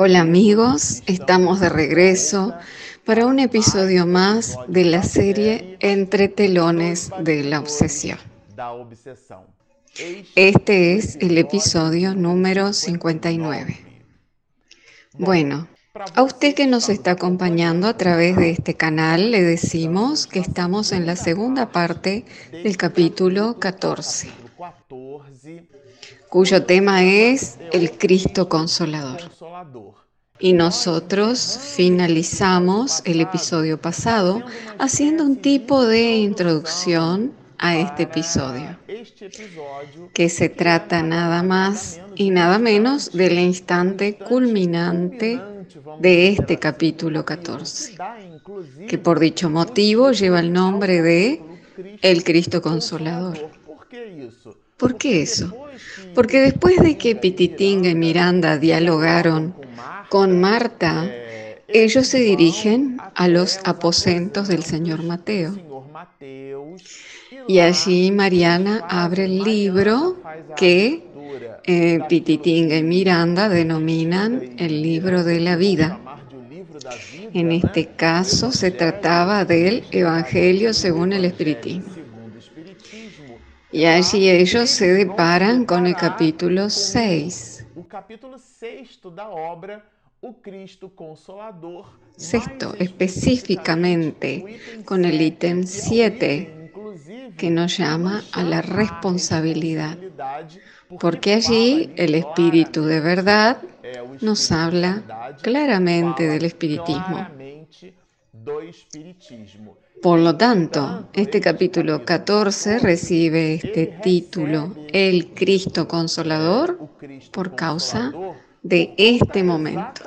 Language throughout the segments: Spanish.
Hola amigos, estamos de regreso para un episodio más de la serie Entre telones de la obsesión. Este es el episodio número 59. Bueno, a usted que nos está acompañando a través de este canal le decimos que estamos en la segunda parte del capítulo 14 cuyo tema es el Cristo Consolador. Y nosotros finalizamos el episodio pasado haciendo un tipo de introducción a este episodio, que se trata nada más y nada menos del instante culminante de este capítulo 14, que por dicho motivo lleva el nombre de el Cristo Consolador. ¿Por qué eso? Porque después de que Pititinga y Miranda dialogaron con Marta, ellos se dirigen a los aposentos del señor Mateo. Y allí Mariana abre el libro que eh, Pititinga y Miranda denominan el libro de la vida. En este caso se trataba del Evangelio según el Espiritismo. Y allí ellos se deparan con el capítulo 6. Sexto, específicamente con el ítem 7, que nos llama a la responsabilidad, porque allí el espíritu de verdad nos habla claramente del espiritismo. Por lo tanto, este capítulo 14 recibe este título, El Cristo Consolador, por causa de este momento.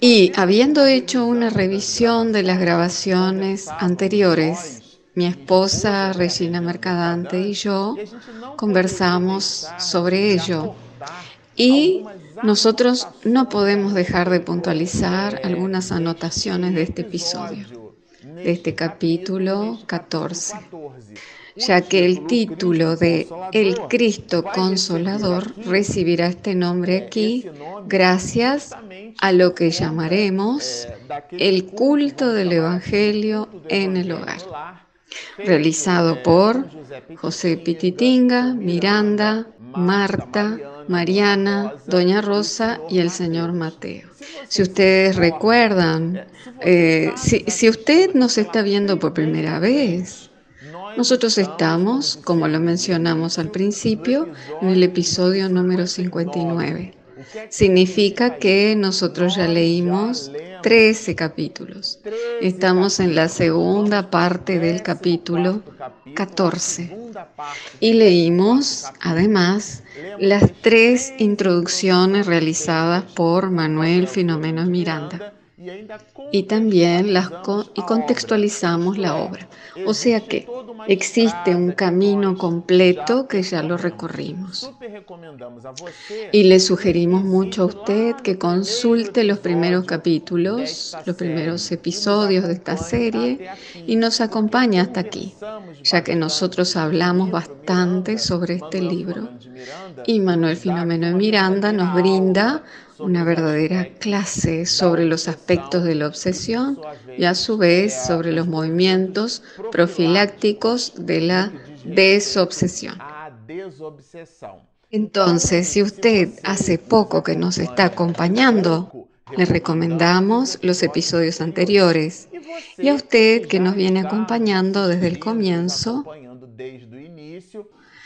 Y habiendo hecho una revisión de las grabaciones anteriores, mi esposa Regina Mercadante y yo conversamos sobre ello. Y nosotros no podemos dejar de puntualizar algunas anotaciones de este episodio, de este capítulo 14, ya que el título de El Cristo Consolador recibirá este nombre aquí gracias a lo que llamaremos el culto del Evangelio en el hogar, realizado por José Pititinga, Miranda, Marta, Mariana, Doña Rosa y el señor Mateo. Si ustedes recuerdan, eh, si, si usted nos está viendo por primera vez, nosotros estamos, como lo mencionamos al principio, en el episodio número 59. Significa que nosotros ya leímos 13 capítulos. Estamos en la segunda parte del capítulo 14. Y leímos, además, las tres introducciones realizadas por Manuel Filomeno Miranda y también las y contextualizamos la obra. O sea que existe un camino completo que ya lo recorrimos. Y le sugerimos mucho a usted que consulte los primeros capítulos, los primeros episodios de esta serie y nos acompañe hasta aquí, ya que nosotros hablamos bastante sobre este libro. Y Manuel Filomeno de Miranda nos brinda una verdadera clase sobre los aspectos de la obsesión y a su vez sobre los movimientos profilácticos de la desobsesión. Entonces, si usted hace poco que nos está acompañando, le recomendamos los episodios anteriores y a usted que nos viene acompañando desde el comienzo,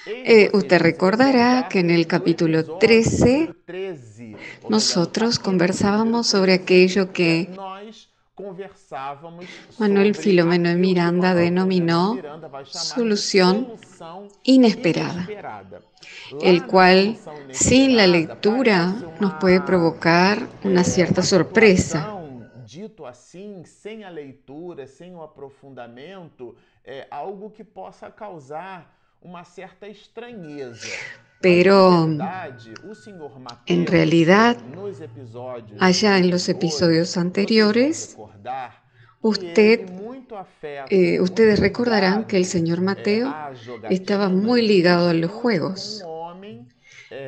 eh, usted recordará que en el capítulo 13 nosotros conversábamos sobre aquello que Manuel Filomeno de Miranda denominó solución inesperada, el cual sin la lectura nos puede provocar una cierta sorpresa. Dito assim, sem a leitura, sem o aprofundamento, é algo que possa causar. Pero en realidad, allá en los episodios anteriores, usted, eh, ustedes recordarán que el señor Mateo estaba muy ligado a los juegos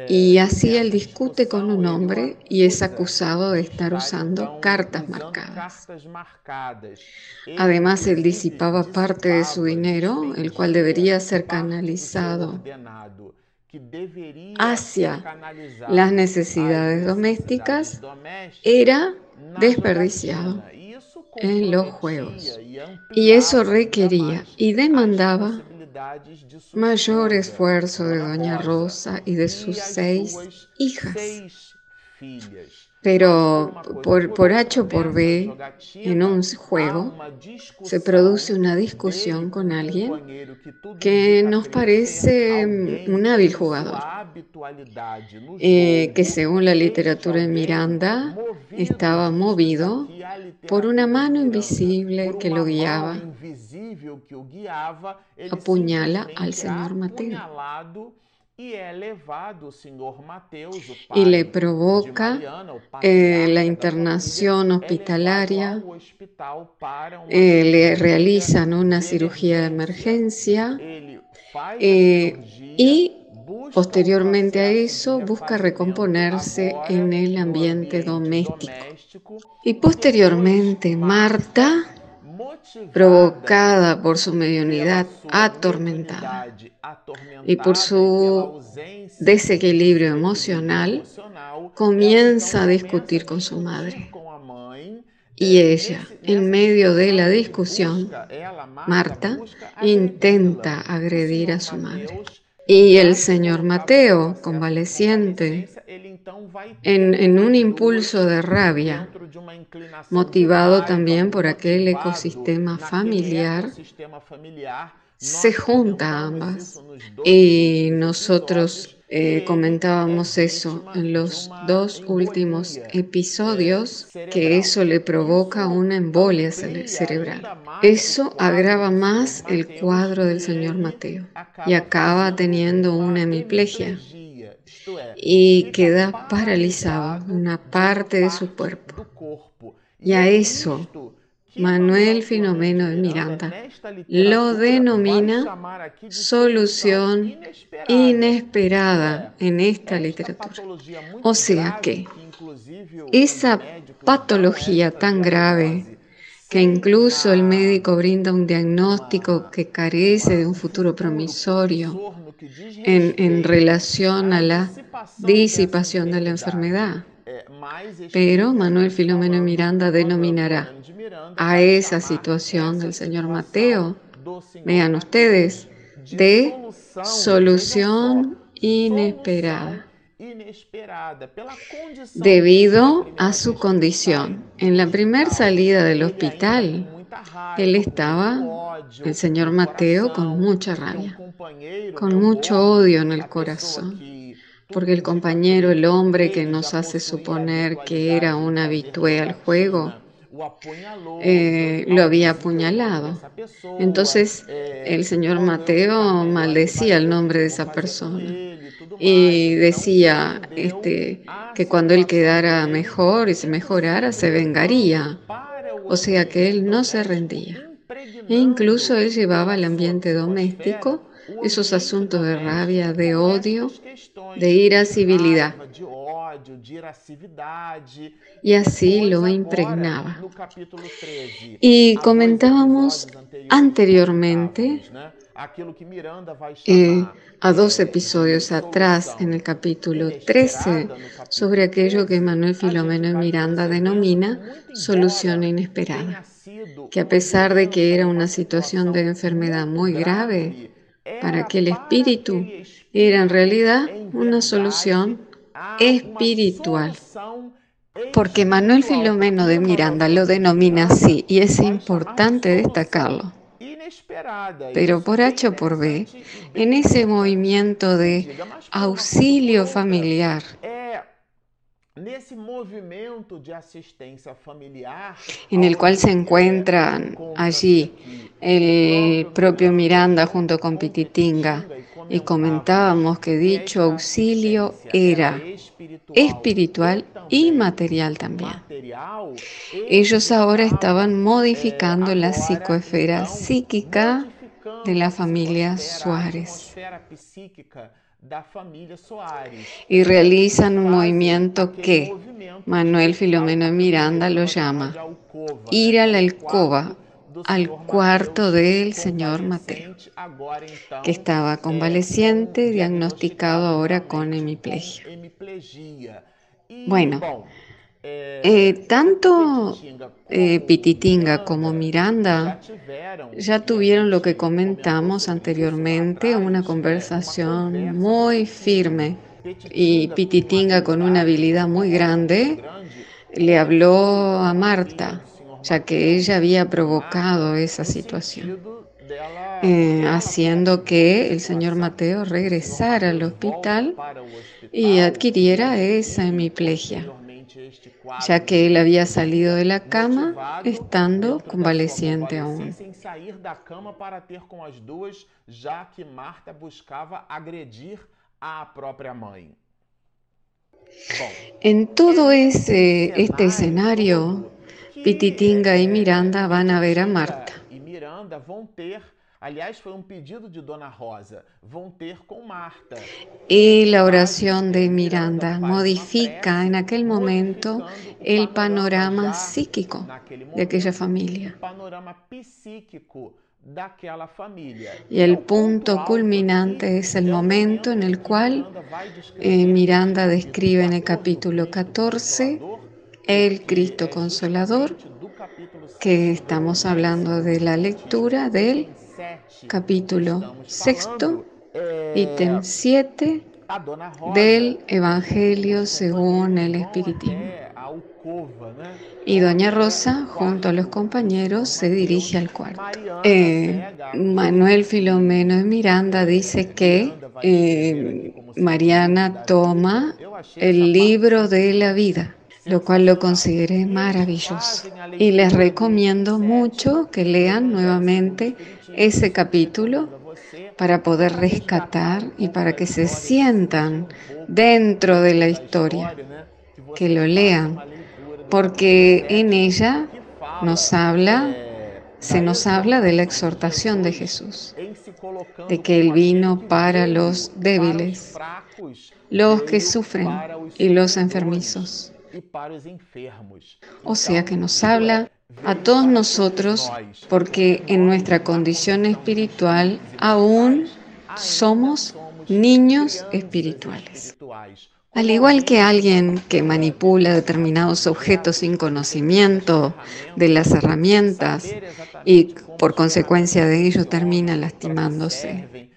Y así él discute con un hombre y es acusado de estar usando cartas marcadas. Además, él disipaba parte de su dinero, el cual debería ser canalizado hacia las necesidades domésticas, era desperdiciado en los juegos. Y eso requería y demandaba mayor esfuerzo de Doña Rosa y de sus seis hijas. Pero por, por H o por B, en un juego, se produce una discusión con alguien que nos parece un hábil jugador, eh, que según la literatura de Miranda estaba movido por una mano invisible que lo guiaba, apuñala al señor Mateo y le provoca eh, la internación hospitalaria, eh, le realizan una cirugía de emergencia eh, y posteriormente a eso busca recomponerse en el ambiente doméstico. Y posteriormente Marta provocada por su mediunidad atormentada y por su desequilibrio emocional, comienza a discutir con su madre. Y ella, en medio de la discusión, Marta intenta agredir a su madre. Y el señor Mateo, convaleciente, en, un impulso de rabia, motivado también por aquel ecosistema familiar, se junta ambas. Y nosotros eh, comentábamos eso en los dos últimos episodios, que eso le provoca una embolia cerebral. Eso agrava más el cuadro del señor Mateo y acaba teniendo una hemiplegia y queda paralizado una parte de su cuerpo. Y a eso Manuel Filomeno de Miranda lo denomina solución inesperada en esta literatura. O sea que esa patología tan grave que incluso el médico brinda un diagnóstico que carece de un futuro promisorio en, relación a la disipación de la enfermedad. Pero Manuel Filomeno Miranda denominará a esa situación del señor Mateo, vean ustedes, de solución inesperada debido a su condición. En la primera salida del hospital, él estaba, el señor Mateo, con mucha rabia, con mucho odio en el corazón, porque el compañero, el hombre que nos hace suponer que era un habitué al juego, eh, lo había apuñalado. Entonces el señor Mateo maldecía el nombre de esa persona y decía este, que cuando él quedara mejor y se mejorara, se vengaría. O sea que él no se rendía. E incluso él llevaba al ambiente doméstico esos asuntos de rabia, de odio, de irascibilidad. Y así lo impregnaba. Y comentábamos anteriormente, eh, a dos episodios atrás, en el capítulo 13, sobre aquello que Manuel Filomeno de Miranda denomina solución inesperada, que a pesar de que era una situación de enfermedad muy grave, para que el espíritu era en realidad una solución espiritual. Porque Manuel Filomeno de Miranda lo denomina así y es importante destacarlo. Pero por H o por B, en ese movimiento de auxilio familiar, en el cual se encuentran allí el propio Miranda junto con Pititinga y comentábamos que dicho auxilio era espiritual y material también. Ellos ahora estaban modificando la psicoesfera psíquica de la familia Suárez y realizan un movimiento que Manuel Filomeno Miranda lo llama ir a la alcoba al cuarto del señor Mateo, que estaba convaleciente, diagnosticado ahora con hemiplegia. Bueno, eh, tanto eh, Pititinga como Miranda ya tuvieron lo que comentamos anteriormente, una conversación muy firme. Y Pititinga con una habilidad muy grande le habló a Marta ya que ella había provocado esa situación, eh, haciendo que el señor Mateo regresara al hospital y adquiriera esa hemiplegia, ya que él había salido de la cama estando convaleciente aún. En todo ese, este escenario, Pititinga y Miranda van a ver a Marta. Aliás, foi um pedido de Dona Rosa. Vão ter com Marta. Y la oración de Miranda modifica en aquel momento el panorama psíquico de aquella familia. Panorama psíquico daquela familia. Y el punto culminante es el momento en el cual eh, Miranda describe en el capítulo 14 el Cristo Consolador, que estamos hablando de la lectura del capítulo sexto, ítem 7 del Evangelio según el Espiritismo. Y Doña Rosa, junto a los compañeros, se dirige al cuarto. Eh, Manuel Filomeno Miranda dice que eh, Mariana toma el libro de la vida lo cual lo consideré maravilloso. Y les recomiendo mucho que lean nuevamente ese capítulo para poder rescatar y para que se sientan dentro de la historia, que lo lean, porque en ella nos habla, se nos habla de la exhortación de Jesús, de que Él vino para los débiles, los que sufren y los enfermizos. O sea que nos habla a todos nosotros porque en nuestra condición espiritual aún somos niños espirituales. Al igual que alguien que manipula determinados objetos sin conocimiento de las herramientas y por consecuencia de ello termina lastimándose.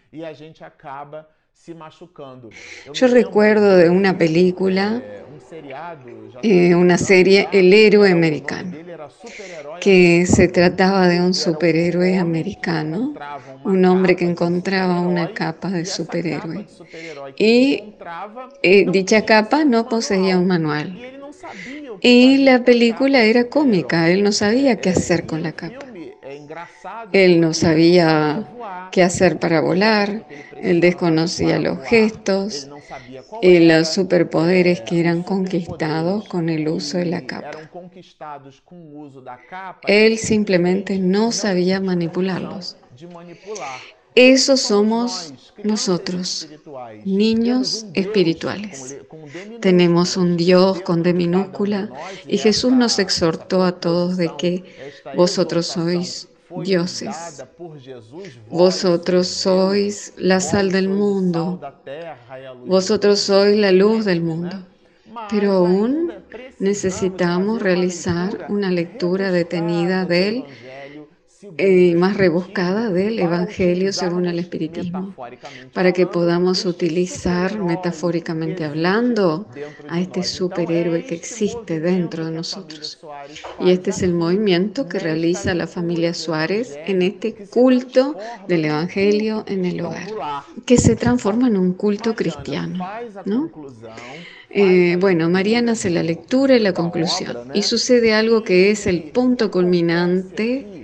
Yo recuerdo de una película eh, una serie El héroe americano, que se trataba de un superhéroe americano, un hombre que encontraba una capa de superhéroe. Y eh, dicha capa no poseía un manual. Y la película era cómica, él no sabía qué hacer con la capa. Él no sabía qué hacer para volar, él desconocía los gestos, y los superpoderes que eran conquistados con el uso de la capa. Él simplemente no sabía manipularlos. Esos somos nosotros, niños espirituales. Tenemos un Dios con D minúscula y Jesús nos exhortó a todos de que vosotros sois dioses. Vosotros sois la sal del mundo. Vosotros sois la luz del mundo. Pero aún necesitamos realizar una lectura detenida del eh, más rebuscada del Evangelio según el Espiritismo, para que podamos utilizar metafóricamente hablando a este superhéroe que existe dentro de nosotros. Y este es el movimiento que realiza la familia Suárez en este culto del Evangelio en el hogar, que se transforma en un culto cristiano. ¿no? Eh, bueno, Mariana hace la lectura y la conclusión. Y sucede algo que es el punto culminante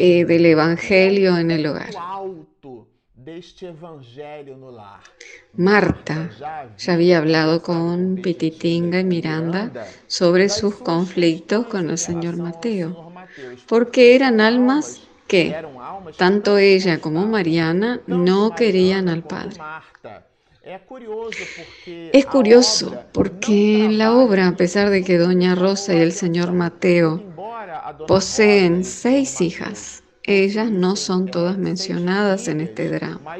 eh, del Evangelio en el hogar. Marta ya había hablado con Pititinga y Miranda sobre sus conflictos con el señor Mateo, porque eran almas que tanto ella como Mariana no querían al Padre. Es curioso porque en la obra, a pesar de que Doña Rosa y el señor Mateo poseen seis hijas, ellas no son todas mencionadas en este drama.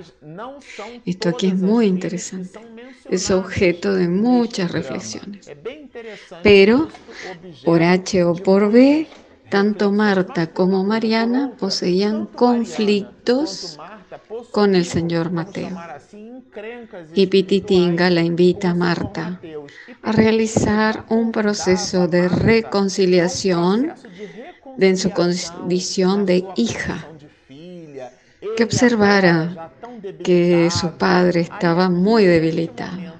Esto aquí es muy interesante. Es objeto de muchas reflexiones. Pero, por H o por B, tanto Marta como Mariana poseían conflictos con el señor Mateo. Y Pititinga la invita a Marta a realizar un proceso de reconciliación en su condición de hija, que observara que su padre estaba muy debilitado.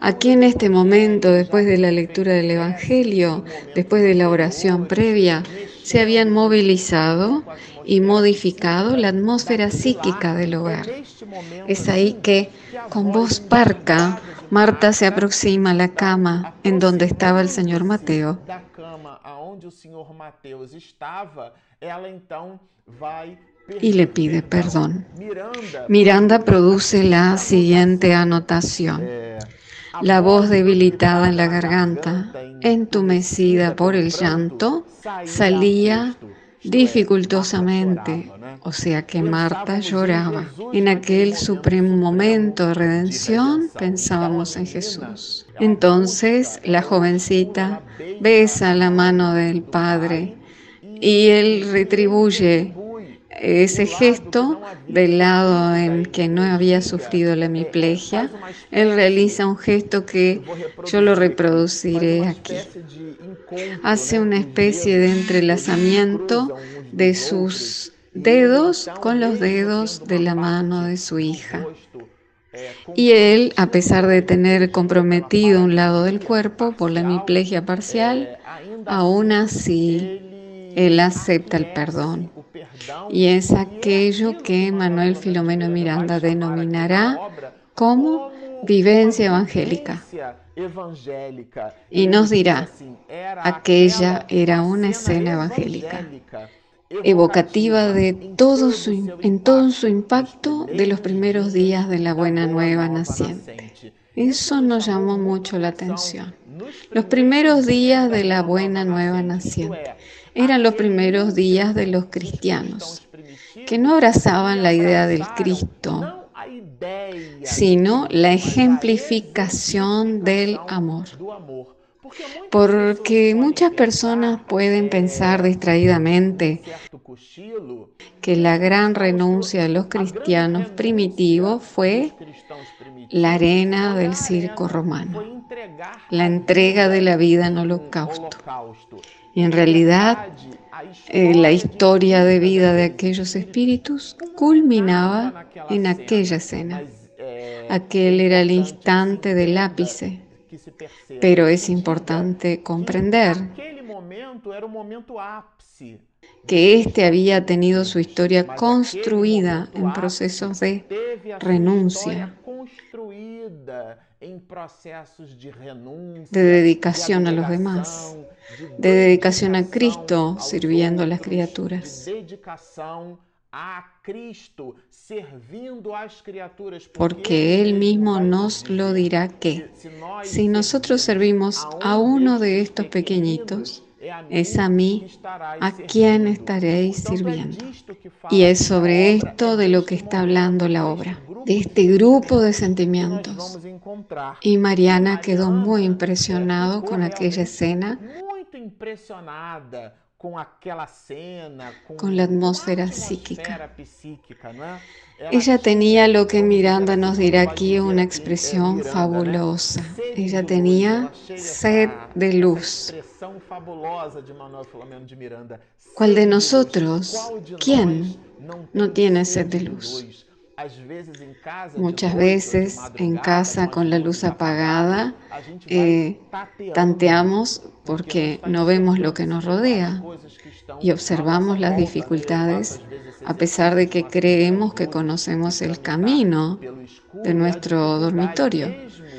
Aquí en este momento, después de la lectura del Evangelio, después de la oración previa, se habían movilizado y modificado la atmósfera psíquica del hogar. Es ahí que, con voz parca, Marta se aproxima a la cama en donde estaba el señor Mateo y le pide perdón. Miranda produce la siguiente anotación. La voz debilitada en la garganta, entumecida por el llanto, salía dificultosamente, o sea que Marta lloraba. En aquel supremo momento de redención pensábamos en Jesús. Entonces la jovencita besa la mano del Padre y él retribuye ese gesto del lado en que no había sufrido la hemiplegia, él realiza un gesto que yo lo reproduciré aquí. Hace una especie de entrelazamiento de sus dedos con los dedos de la mano de su hija. Y él, a pesar de tener comprometido un lado del cuerpo por la hemiplegia parcial, aún así él acepta el perdón y es aquello que Manuel Filomeno Miranda denominará como vivencia evangélica. Y nos dirá, aquella era una escena evangélica, evocativa de todo su, en todo su impacto de los primeros días de la buena nueva naciente. Eso nos llamó mucho la atención. Los primeros días de la buena nueva naciente eran los primeros días de los cristianos, que no abrazaban la idea del Cristo, sino la ejemplificación del amor. Porque muchas personas pueden pensar distraídamente que la gran renuncia de los cristianos primitivos fue la arena del circo romano, la entrega de la vida en holocausto. Y en realidad eh, la historia de vida de aquellos espíritus culminaba en aquella escena. Aquel era el instante del ápice, pero es importante comprender que éste había tenido su historia construida en procesos de renuncia, de dedicación a los demás, de dedicación a Cristo sirviendo a las criaturas. Porque Él mismo nos lo dirá que si nosotros servimos a uno de estos pequeñitos, es a mí a quien estaréis sirviendo. Y es sobre esto de lo que está hablando la obra, de este grupo de sentimientos. Y Mariana quedó muy impresionado con aquella escena con la atmósfera psíquica. Ella tenía lo que Miranda nos dirá aquí una expresión fabulosa. Ella tenía sed de luz. ¿Cuál de nosotros? ¿Quién no tiene sed de luz? Muchas veces en casa con la luz apagada eh, tanteamos porque no vemos lo que nos rodea y observamos las dificultades a pesar de que creemos que conocemos el camino de nuestro dormitorio.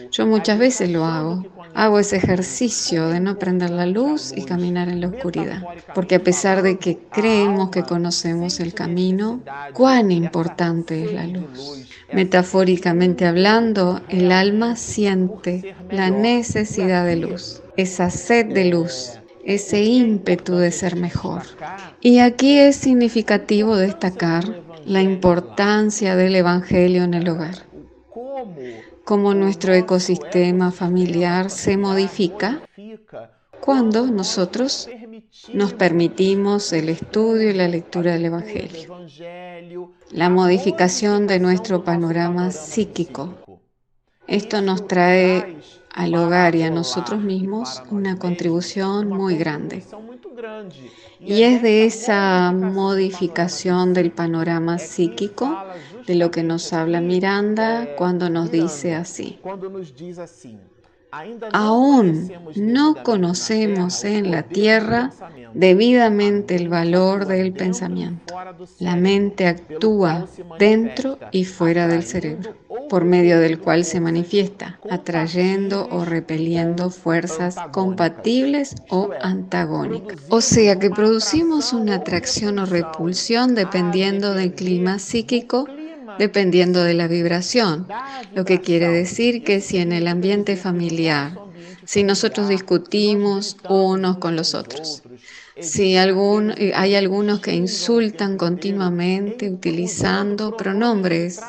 Yo muchas veces lo hago. hago ese ejercicio de no prender la luz y caminar en la oscuridad. Porque a pesar de que creemos que conocemos el camino, cuán importante es la luz. Metafóricamente hablando, el alma siente la necesidad de luz, esa sed de luz, ese ímpetu de ser mejor. Y aquí es significativo destacar la importancia del Evangelio en el hogar cómo nuestro ecosistema familiar se modifica cuando nosotros nos permitimos el estudio y la lectura del Evangelio. La modificación de nuestro panorama psíquico. Esto nos trae al hogar y a nosotros mismos una contribución muy grande. Y es de esa modificación del panorama psíquico de lo que nos habla Miranda cuando nos dice así. Aún no conocemos en la tierra debidamente el valor del pensamiento. La mente actúa dentro y fuera del cerebro, por medio del cual se manifiesta, atrayendo o repeliendo fuerzas compatibles o antagónicas. O sea que producimos una atracción o repulsión dependiendo del clima psíquico dependiendo de la vibración, lo que quiere decir que si en el ambiente familiar, si nosotros discutimos unos con los otros, si algún, hay algunos que insultan continuamente utilizando pronombres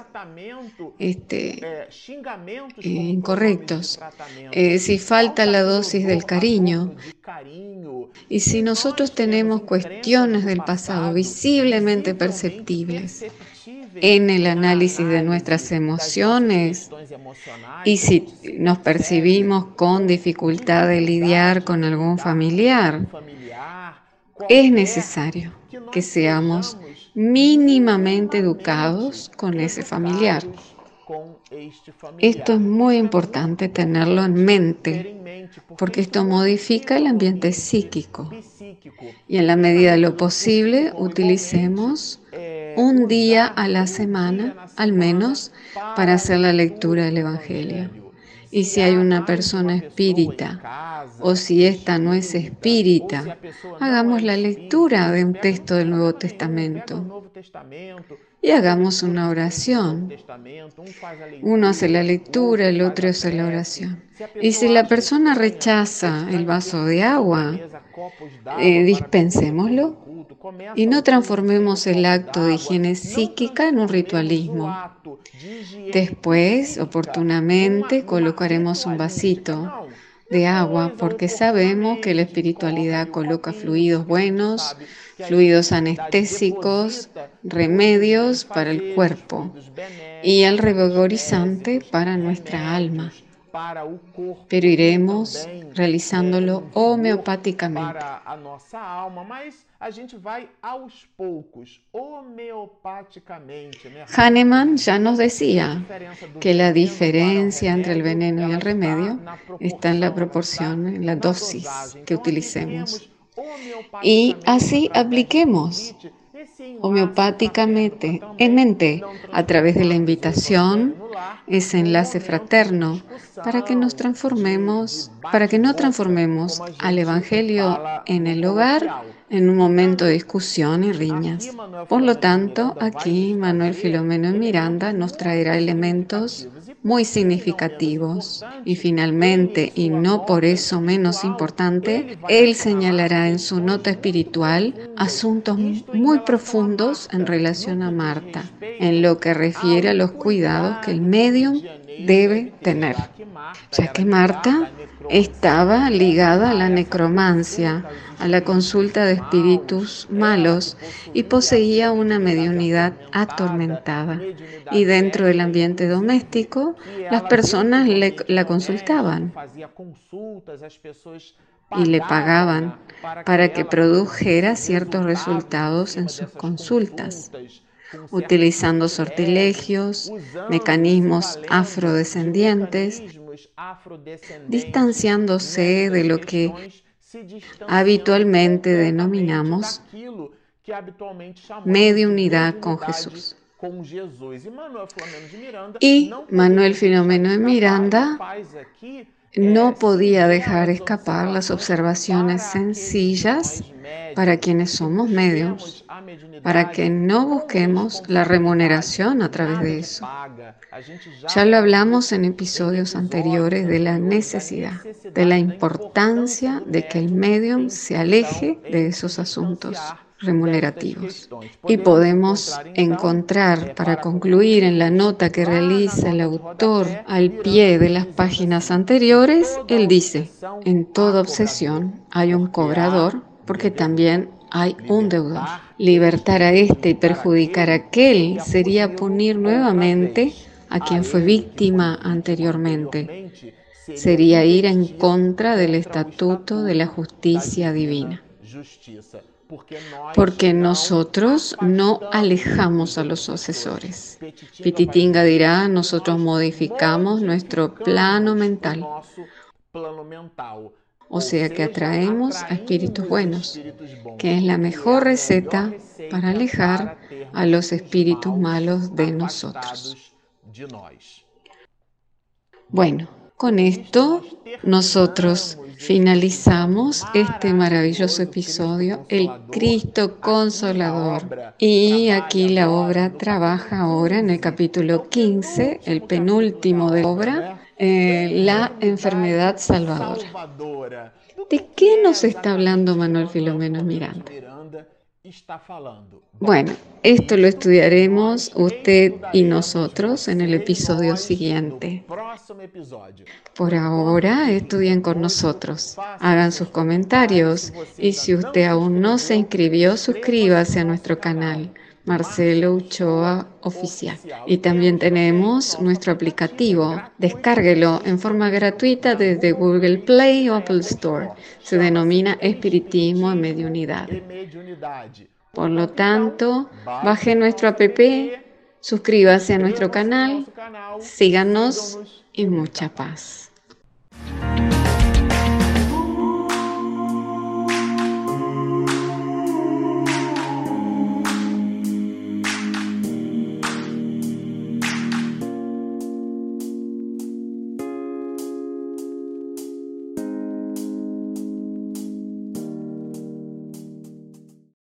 este, eh, incorrectos, eh, si falta la dosis del cariño, y si nosotros tenemos cuestiones del pasado visiblemente perceptibles, en el análisis de nuestras emociones y si nos percibimos con dificultad de lidiar con algún familiar, es necesario que seamos mínimamente educados con ese familiar. Esto es muy importante tenerlo en mente, porque esto modifica el ambiente psíquico. Y en la medida de lo posible, utilicemos un día a la semana, al menos, para hacer la lectura del Evangelio. Y si hay una persona espírita o si esta no es espírita, hagamos la lectura de un texto del Nuevo Testamento y hagamos una oración. Uno hace la lectura, el otro hace la oración. Y si la persona rechaza el vaso de agua, eh, dispensémoslo y no transformemos el acto de higiene psíquica en un ritualismo. Después, oportunamente, colocaremos un vasito de agua porque sabemos que la espiritualidad coloca fluidos buenos, fluidos anestésicos, remedios para el cuerpo y el revigorizante para nuestra alma. Pero iremos realizándolo homeopáticamente. Hahnemann ya nos decía que la diferencia entre el veneno y el remedio está en la proporción, en la dosis que utilicemos. Y así apliquemos homeopáticamente en mente a través de la invitación, ese enlace fraterno, para que nos transformemos, para que no transformemos al Evangelio en el hogar en un momento de discusión y riñas. Por lo tanto, aquí Manuel Filomeno Miranda nos traerá elementos muy significativos. Y finalmente, y no por eso menos importante, él señalará en su nota espiritual asuntos muy profundos en relación a Marta, en lo que refiere a los cuidados que el medium debe tener, ya que Marta estaba ligada a la necromancia, a la consulta de espíritus malos y poseía una mediunidad atormentada. Y dentro del ambiente doméstico, las personas la consultaban y le pagaban para que produjera ciertos resultados en sus consultas utilizando sortilegios, mecanismos afrodescendientes, distanciándose de lo que habitualmente denominamos mediunidad con Jesús. Y Manuel Filomeno de Miranda no podía dejar escapar las observaciones sencillas para quienes somos medios, para que no busquemos la remuneración a través de eso. Ya lo hablamos en episodios anteriores de la necesidad, de la importancia de que el medium se aleje de esos asuntos remunerativos. Y podemos encontrar, para concluir en la nota que realiza el autor al pie de las páginas anteriores, él dice, en toda obsesión hay un cobrador porque también hay un deudor. Libertar a este y perjudicar a aquel sería punir nuevamente a quien fue víctima anteriormente. Sería ir en contra del estatuto de la justicia divina porque nosotros no alejamos a los sucesores. Pititinga dirá, nosotros modificamos nuestro plano mental. O sea que atraemos a espíritus buenos, que es la mejor receta para alejar a los espíritus malos de nosotros. Bueno, con esto nosotros finalizamos este maravilloso episodio, el Cristo Consolador. Y aquí la obra trabaja ahora en el capítulo 15, el penúltimo de obra, eh, la enfermedad salvadora. ¿De qué nos está hablando Manuel Filomeno Miranda? Bueno, esto lo estudiaremos usted y nosotros en el episodio siguiente. Por ahora, estudien con nosotros, hagan sus comentarios y si usted aún no se inscribió, suscríbase a nuestro canal. Marcelo Uchoa Oficial. Y también tenemos nuestro aplicativo. Descárguelo en forma gratuita desde Google Play o Apple Store. Se denomina Espiritismo en Mediunidad. Por lo tanto, baje nuestro app, suscríbase a nuestro canal, síganos y mucha paz.